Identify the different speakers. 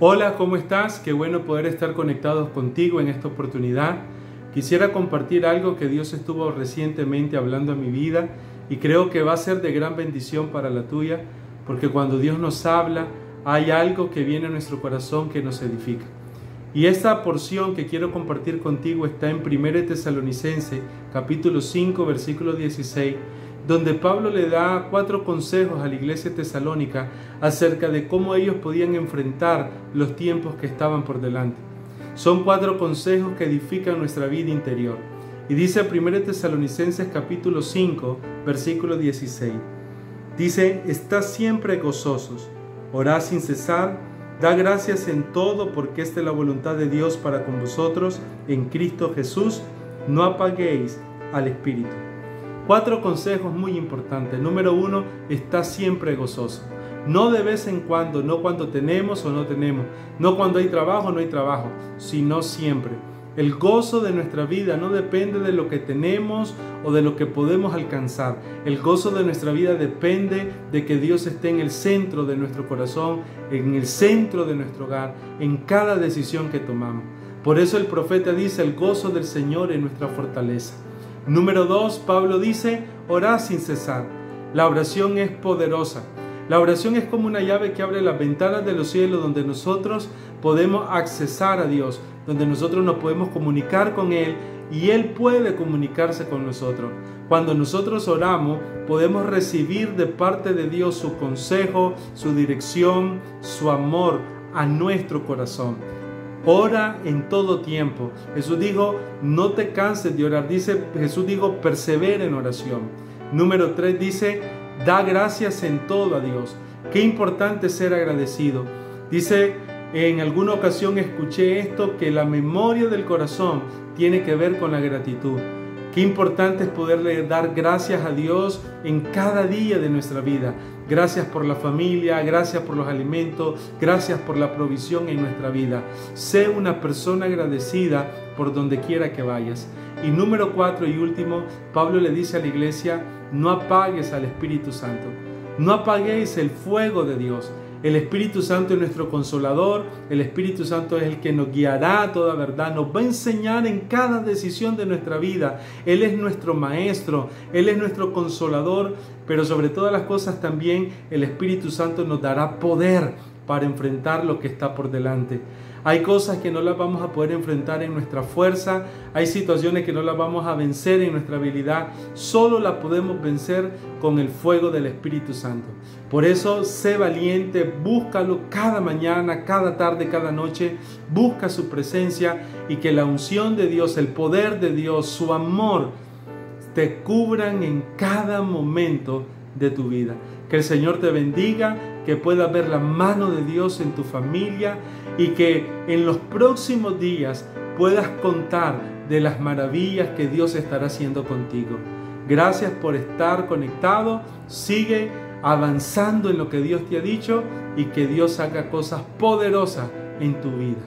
Speaker 1: Hola, ¿cómo estás? Qué bueno poder estar conectados contigo en esta oportunidad. Quisiera compartir algo que Dios estuvo recientemente hablando a mi vida y creo que va a ser de gran bendición para la tuya, porque cuando Dios nos habla, hay algo que viene a nuestro corazón que nos edifica. Y esta porción que quiero compartir contigo está en 1 Tesalonicense, capítulo 5, versículo 16, donde Pablo le da cuatro consejos a la iglesia tesalónica acerca de cómo ellos podían enfrentar los tiempos que estaban por delante. Son cuatro consejos que edifican nuestra vida interior. Y dice 1 Tesalonicenses capítulo 5, versículo 16. Dice, está siempre gozosos, orad sin cesar, da gracias en todo porque esta es la voluntad de Dios para con vosotros en Cristo Jesús, no apaguéis al Espíritu. Cuatro consejos muy importantes. Número uno, está siempre gozoso. No de vez en cuando, no cuando tenemos o no tenemos, no cuando hay trabajo o no hay trabajo, sino siempre. El gozo de nuestra vida no depende de lo que tenemos o de lo que podemos alcanzar. El gozo de nuestra vida depende de que Dios esté en el centro de nuestro corazón, en el centro de nuestro hogar, en cada decisión que tomamos. Por eso el profeta dice, el gozo del Señor es nuestra fortaleza. Número dos, Pablo dice, orad sin cesar. La oración es poderosa. La oración es como una llave que abre las ventanas de los cielos donde nosotros podemos accesar a Dios, donde nosotros nos podemos comunicar con Él y Él puede comunicarse con nosotros. Cuando nosotros oramos, podemos recibir de parte de Dios su consejo, su dirección, su amor a nuestro corazón. Ora en todo tiempo. Jesús dijo, no te canses de orar. Dice, Jesús dijo, persevera en oración. Número 3 dice, da gracias en todo a Dios. Qué importante ser agradecido. Dice, en alguna ocasión escuché esto, que la memoria del corazón tiene que ver con la gratitud. Qué importante es poderle dar gracias a Dios en cada día de nuestra vida. Gracias por la familia, gracias por los alimentos, gracias por la provisión en nuestra vida. Sé una persona agradecida por donde quiera que vayas. Y número cuatro y último, Pablo le dice a la iglesia, no apagues al Espíritu Santo. No apaguéis el fuego de Dios. El Espíritu Santo es nuestro consolador, el Espíritu Santo es el que nos guiará a toda verdad, nos va a enseñar en cada decisión de nuestra vida. Él es nuestro maestro, Él es nuestro consolador, pero sobre todas las cosas también el Espíritu Santo nos dará poder para enfrentar lo que está por delante. Hay cosas que no las vamos a poder enfrentar en nuestra fuerza, hay situaciones que no las vamos a vencer en nuestra habilidad, solo las podemos vencer con el fuego del Espíritu Santo. Por eso, sé valiente, búscalo cada mañana, cada tarde, cada noche, busca su presencia y que la unción de Dios, el poder de Dios, su amor, te cubran en cada momento de tu vida. Que el Señor te bendiga, que puedas ver la mano de Dios en tu familia y que en los próximos días puedas contar de las maravillas que Dios estará haciendo contigo. Gracias por estar conectado. Sigue avanzando en lo que Dios te ha dicho y que Dios haga cosas poderosas en tu vida.